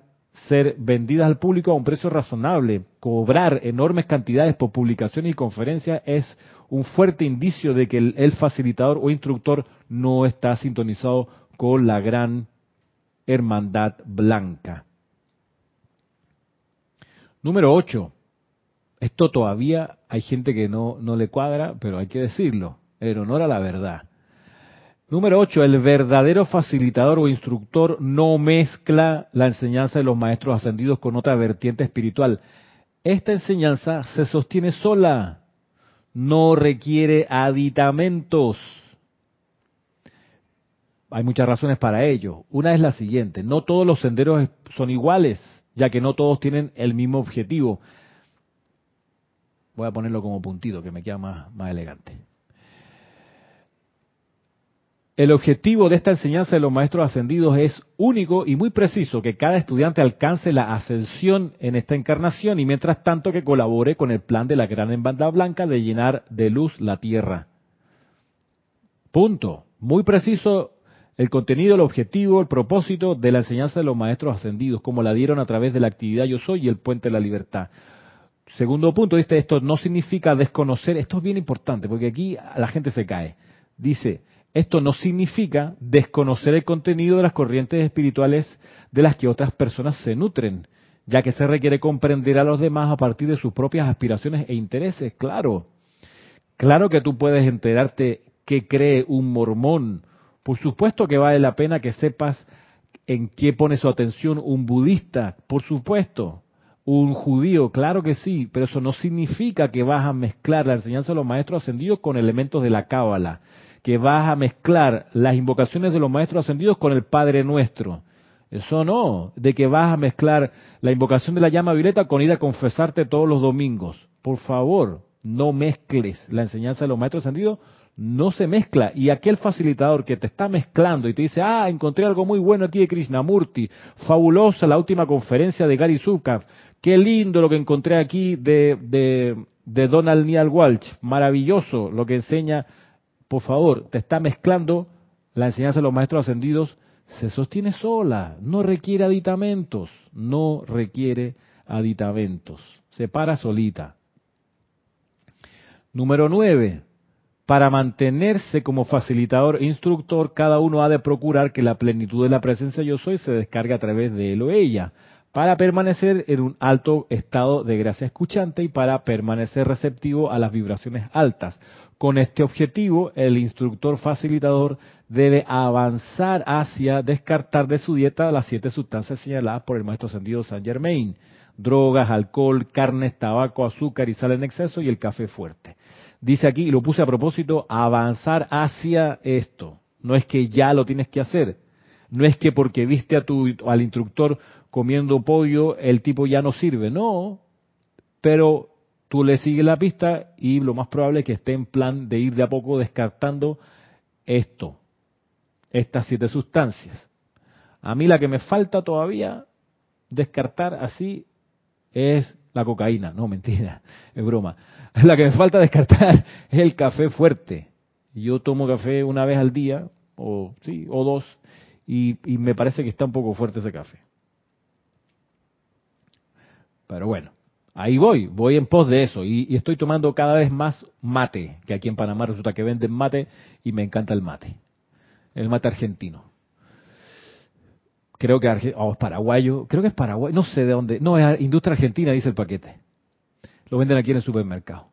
ser vendidas al público a un precio razonable. Cobrar enormes cantidades por publicaciones y conferencias es un fuerte indicio de que el, facilitador o instructor no está sintonizado con la gran hermandad blanca. Número 8. Esto todavía hay gente que no, no le cuadra, pero hay que decirlo, en honor a la verdad. Número 8. El verdadero facilitador o instructor no mezcla la enseñanza de los maestros ascendidos con otra vertiente espiritual. Esta enseñanza se sostiene sola, no requiere aditamentos. Hay muchas razones para ello. Una es la siguiente, no todos los senderos son iguales, ya que no todos tienen el mismo objetivo. Voy a ponerlo como puntito, que me queda más, más elegante. El objetivo de esta enseñanza de los maestros ascendidos es único y muy preciso, que cada estudiante alcance la ascensión en esta encarnación y mientras tanto que colabore con el plan de la gran banda blanca de llenar de luz la tierra. Punto. Muy preciso el contenido, el objetivo, el propósito de la enseñanza de los maestros ascendidos, como la dieron a través de la actividad Yo Soy y el Puente de la Libertad. Segundo punto, dice, esto no significa desconocer, esto es bien importante, porque aquí la gente se cae. Dice, esto no significa desconocer el contenido de las corrientes espirituales de las que otras personas se nutren, ya que se requiere comprender a los demás a partir de sus propias aspiraciones e intereses. Claro, claro que tú puedes enterarte qué cree un mormón. Por supuesto que vale la pena que sepas en qué pone su atención un budista, por supuesto. Un judío, claro que sí, pero eso no significa que vas a mezclar la enseñanza de los maestros ascendidos con elementos de la cábala que vas a mezclar las invocaciones de los maestros ascendidos con el Padre Nuestro. Eso no, de que vas a mezclar la invocación de la llama violeta con ir a confesarte todos los domingos. Por favor, no mezcles la enseñanza de los maestros ascendidos, no se mezcla. Y aquel facilitador que te está mezclando y te dice, ah, encontré algo muy bueno aquí de Krishnamurti, fabulosa la última conferencia de Gary Zukav, qué lindo lo que encontré aquí de, de, de Donald Neal Walsh, maravilloso lo que enseña por favor, te está mezclando la enseñanza de los maestros ascendidos, se sostiene sola, no requiere aditamentos, no requiere aditamentos, se para solita. Número nueve, para mantenerse como facilitador e instructor, cada uno ha de procurar que la plenitud de la presencia yo soy se descargue a través de él o ella, para permanecer en un alto estado de gracia escuchante y para permanecer receptivo a las vibraciones altas. Con este objetivo, el instructor facilitador debe avanzar hacia descartar de su dieta las siete sustancias señaladas por el maestro ascendido San Germain. Drogas, alcohol, carnes, tabaco, azúcar y sal en exceso y el café fuerte. Dice aquí, y lo puse a propósito, avanzar hacia esto. No es que ya lo tienes que hacer. No es que porque viste a tu, al instructor comiendo pollo, el tipo ya no sirve. No, pero tú le sigues la pista y lo más probable es que esté en plan de ir de a poco descartando esto, estas siete sustancias. A mí la que me falta todavía descartar así es la cocaína. No, mentira, es broma. La que me falta descartar es el café fuerte. Yo tomo café una vez al día, o sí, o dos, y, me parece que está un poco fuerte ese café. Pero bueno, Ahí voy, voy en pos de eso y, estoy tomando cada vez más mate, que aquí en Panamá resulta que venden mate y me encanta el mate, el mate argentino. Creo que oh, paraguayo, creo que es paraguayo, no sé de dónde, no, es industria argentina, dice el paquete. Lo venden aquí en el supermercado.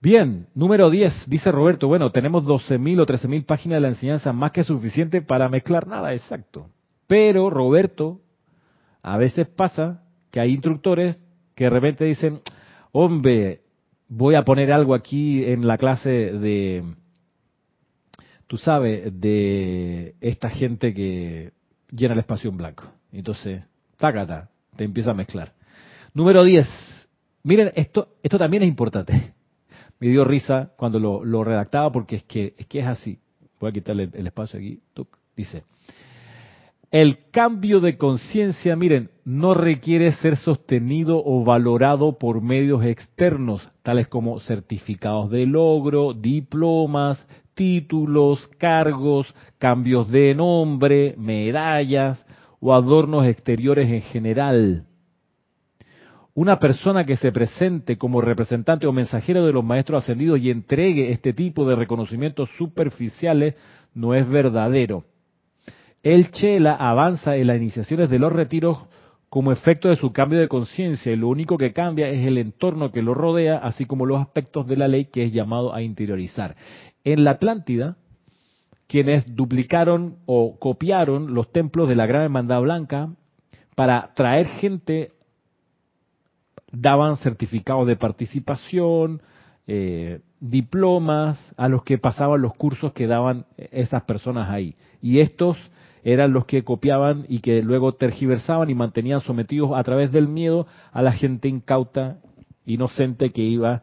Bien, número 10, dice Roberto, bueno, tenemos 12.000 o 13.000 páginas de la enseñanza, más que suficiente para mezclar nada, exacto. Pero, Roberto, a veces pasa que hay instructores que de repente dicen, hombre, voy a poner algo aquí en la clase de, tú sabes, de esta gente que llena el espacio en blanco. Entonces, tácata, te empieza a mezclar. Número 10. Miren, esto, esto también es importante. Me dio risa cuando lo, redactaba porque es que, es que es así. Voy a quitarle el, espacio aquí. Dice, el cambio de conciencia, miren, no requiere ser sostenido o valorado por medios externos, tales como certificados de logro, diplomas, títulos, cargos, cambios de nombre, medallas o adornos exteriores en general. Una persona que se presente como representante o mensajero de los maestros ascendidos y entregue este tipo de reconocimientos superficiales no es verdadero el Chela avanza en las iniciaciones de los retiros como efecto de su cambio de conciencia y lo único que cambia es el entorno que lo rodea, así como los aspectos de la ley que es llamado a interiorizar. En la Atlántida, quienes duplicaron o copiaron los templos de la Gran Hermandad Blanca para traer gente, daban certificados de participación, eh, diplomas a los que pasaban los cursos que daban esas personas ahí. Y estos eran los que copiaban y que luego tergiversaban y mantenían sometidos a través del miedo a la gente incauta, inocente que iba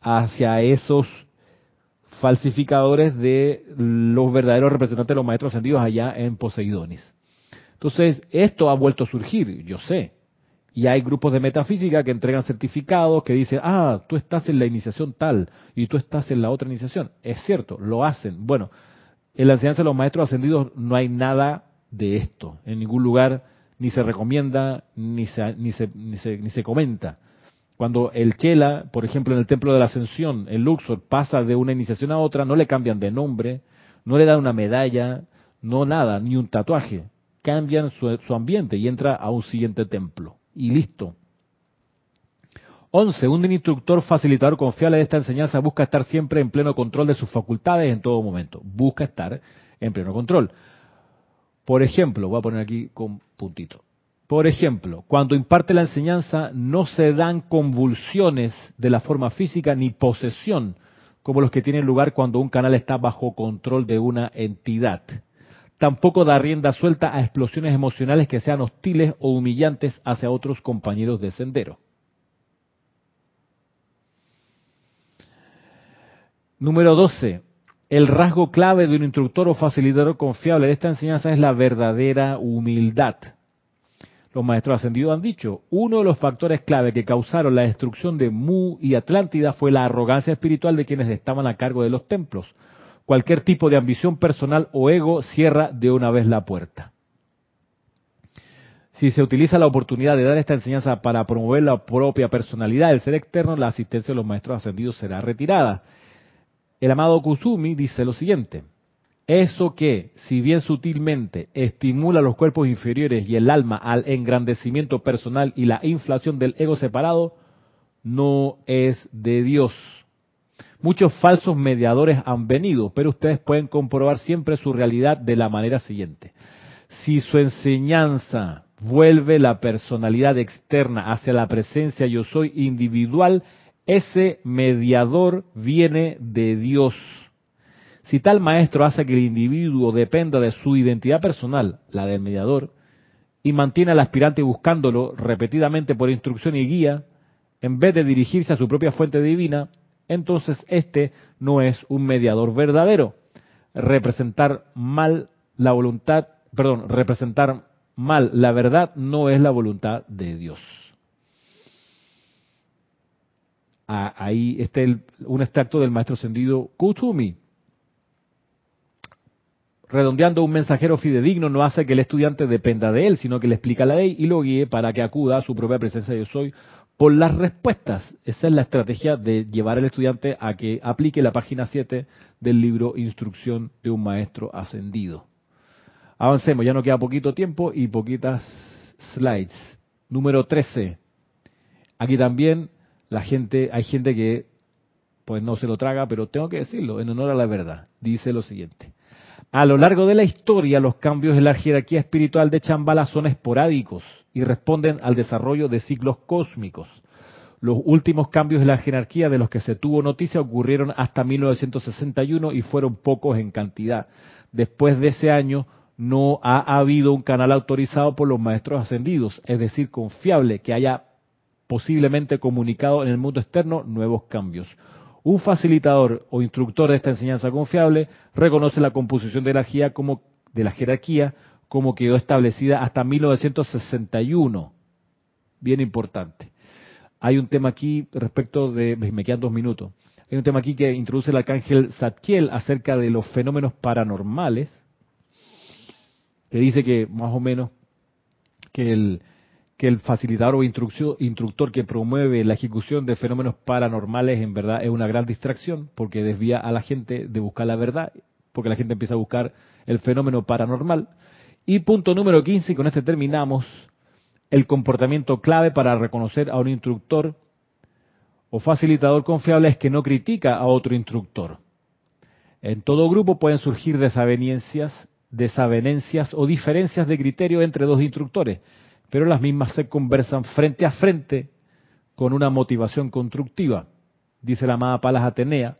hacia esos falsificadores de los verdaderos representantes de los maestros ascendidos allá en Poseidonis. Entonces, esto ha vuelto a surgir, yo sé. Y hay grupos de metafísica que entregan certificados que dicen, ah, tú estás en la iniciación tal y tú estás en la otra iniciación. Es cierto, lo hacen. Bueno, en la enseñanza de los maestros ascendidos no hay nada de esto. En ningún lugar ni se recomienda ni se, ni se, ni se, ni se comenta. Cuando el Chela, por ejemplo, en el Templo de la Ascensión, en Luxor, pasa de una iniciación a otra, no le cambian de nombre, no le dan una medalla, no nada, ni un tatuaje. Cambian su, su ambiente y entra a un siguiente templo. Y listo. 11. Un instructor facilitador confiable de esta enseñanza busca estar siempre en pleno control de sus facultades en todo momento. Busca estar en pleno control. Por ejemplo, voy a poner aquí con puntito. Por ejemplo, cuando imparte la enseñanza no se dan convulsiones de la forma física ni posesión, como los que tienen lugar cuando un canal está bajo control de una entidad. Tampoco da rienda suelta a explosiones emocionales que sean hostiles o humillantes hacia otros compañeros de sendero. Número 12. El rasgo clave de un instructor o facilitador confiable de esta enseñanza es la verdadera humildad. Los maestros ascendidos han dicho, uno de los factores clave que causaron la destrucción de Mu y Atlántida fue la arrogancia espiritual de quienes estaban a cargo de los templos. Cualquier tipo de ambición personal o ego cierra de una vez la puerta. Si se utiliza la oportunidad de dar esta enseñanza para promover la propia personalidad del ser externo, la asistencia de los maestros ascendidos será retirada. El amado Kusumi dice lo siguiente, eso que, si bien sutilmente estimula los cuerpos inferiores y el alma al engrandecimiento personal y la inflación del ego separado, no es de Dios. Muchos falsos mediadores han venido, pero ustedes pueden comprobar siempre su realidad de la manera siguiente. Si su enseñanza vuelve la personalidad externa hacia la presencia yo soy individual, ese mediador viene de Dios. Si tal maestro hace que el individuo dependa de su identidad personal, la del mediador, y mantiene al aspirante buscándolo repetidamente por instrucción y guía, en vez de dirigirse a su propia fuente divina, entonces este no es un mediador verdadero. Representar mal la voluntad, perdón, representar mal la verdad no es la voluntad de Dios. ahí está un extracto del maestro ascendido Kutumi. Redondeando, un mensajero fidedigno no hace que el estudiante dependa de él, sino que le explica la ley y lo guíe para que acuda a su propia presencia yo soy por las respuestas. Esa es la estrategia de llevar al estudiante a que aplique la página 7 del libro Instrucción de un Maestro Ascendido. Avancemos, ya no queda poquito tiempo y poquitas slides. Número 13. Aquí también la gente, hay gente que pues no se lo traga, pero tengo que decirlo en honor a la verdad. Dice lo siguiente. A lo largo de la historia, los cambios en la jerarquía espiritual de Chambala son esporádicos y responden al desarrollo de ciclos cósmicos. Los últimos cambios en la jerarquía de los que se tuvo noticia ocurrieron hasta 1961 y fueron pocos en cantidad. Después de ese año no ha habido un canal autorizado por los maestros ascendidos, es decir, confiable, que haya posiblemente comunicado en el mundo externo nuevos cambios. Un facilitador o instructor de esta enseñanza confiable reconoce la composición de la como, de la jerarquía como quedó establecida hasta 1961. Bien importante. Hay un tema aquí respecto de, me quedan dos minutos. Hay un tema aquí que introduce el arcángel Zadkiel acerca de los fenómenos paranormales, que dice que más o menos que el, que el facilitador o instructor que promueve la ejecución de fenómenos paranormales en verdad es una gran distracción porque desvía a la gente de buscar la verdad, porque la gente empieza a buscar el fenómeno paranormal. Y punto número 15, y con este terminamos, el comportamiento clave para reconocer a un instructor o facilitador confiable es que no critica a otro instructor. En todo grupo pueden surgir desavenencias, desavenencias o diferencias de criterio entre dos instructores, pero las mismas se conversan frente a frente con una motivación constructiva. Dice la amada Palas Atenea,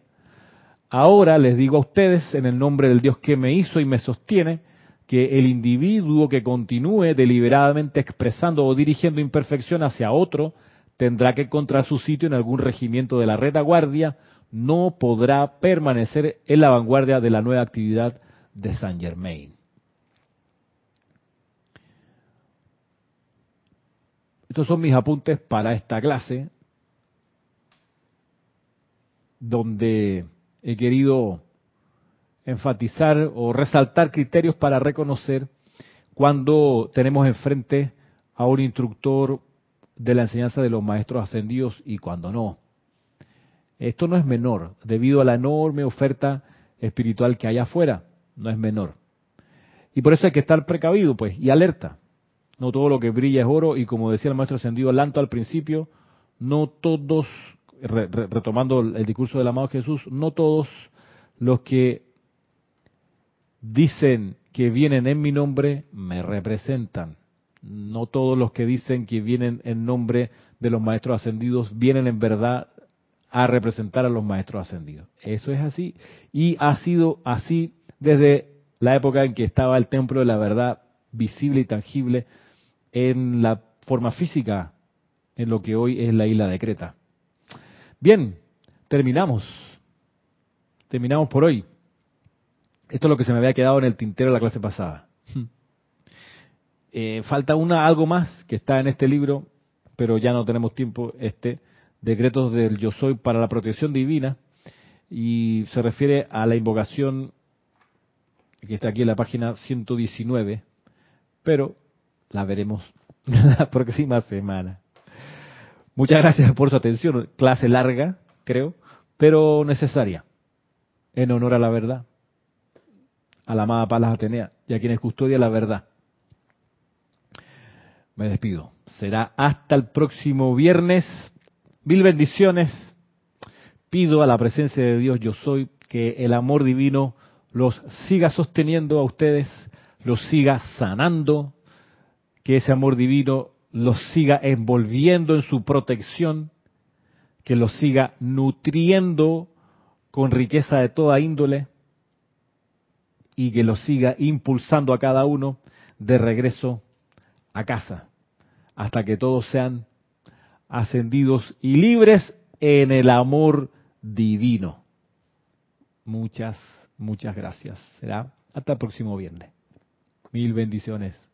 ahora les digo a ustedes, en el nombre del Dios que me hizo y me sostiene, que el individuo que continúe deliberadamente expresando o dirigiendo imperfección hacia otro tendrá que encontrar su sitio en algún regimiento de la retaguardia, no podrá permanecer en la vanguardia de la nueva actividad de Saint Germain. Estos son mis apuntes para esta clase, donde he querido enfatizar o resaltar criterios para reconocer cuando tenemos enfrente a un instructor de la enseñanza de los maestros ascendidos y cuando no. Esto no es menor, debido a la enorme oferta espiritual que hay afuera, no es menor. Y por eso hay que estar precavido, pues, y alerta. No todo lo que brilla es oro, y como decía el maestro ascendido Lanto al principio, no todos, retomando el discurso del amado Jesús, no todos los que dicen que vienen en mi nombre me representan. No todos los que dicen que vienen en nombre de los maestros ascendidos vienen en verdad a representar a los maestros ascendidos. Eso es así. Y ha sido así desde la época en que estaba el templo de la verdad visible y tangible en la forma física, en lo que hoy es la isla de Creta. Bien, terminamos. Terminamos por hoy. Esto es lo que se me había quedado en el tintero de la clase pasada. Eh, falta una algo más que está en este libro, pero ya no tenemos tiempo. Este decretos del Yo Soy para la protección divina y se refiere a la invocación que está aquí en la página 119, pero la veremos la próxima semana. Muchas gracias por su atención. Clase larga, creo, pero necesaria, en honor a la verdad, a la amada Palas Atenea y a quienes custodian la verdad me despido. Será hasta el próximo viernes. Mil bendiciones. Pido a la presencia de Dios yo soy que el amor divino los siga sosteniendo a ustedes, los siga sanando, que ese amor divino los siga envolviendo en su protección, que los siga nutriendo con riqueza de toda índole y que los siga impulsando a cada uno de regreso a casa, hasta que todos sean ascendidos y libres en el amor divino. Muchas, muchas gracias. Será hasta el próximo viernes. Mil bendiciones.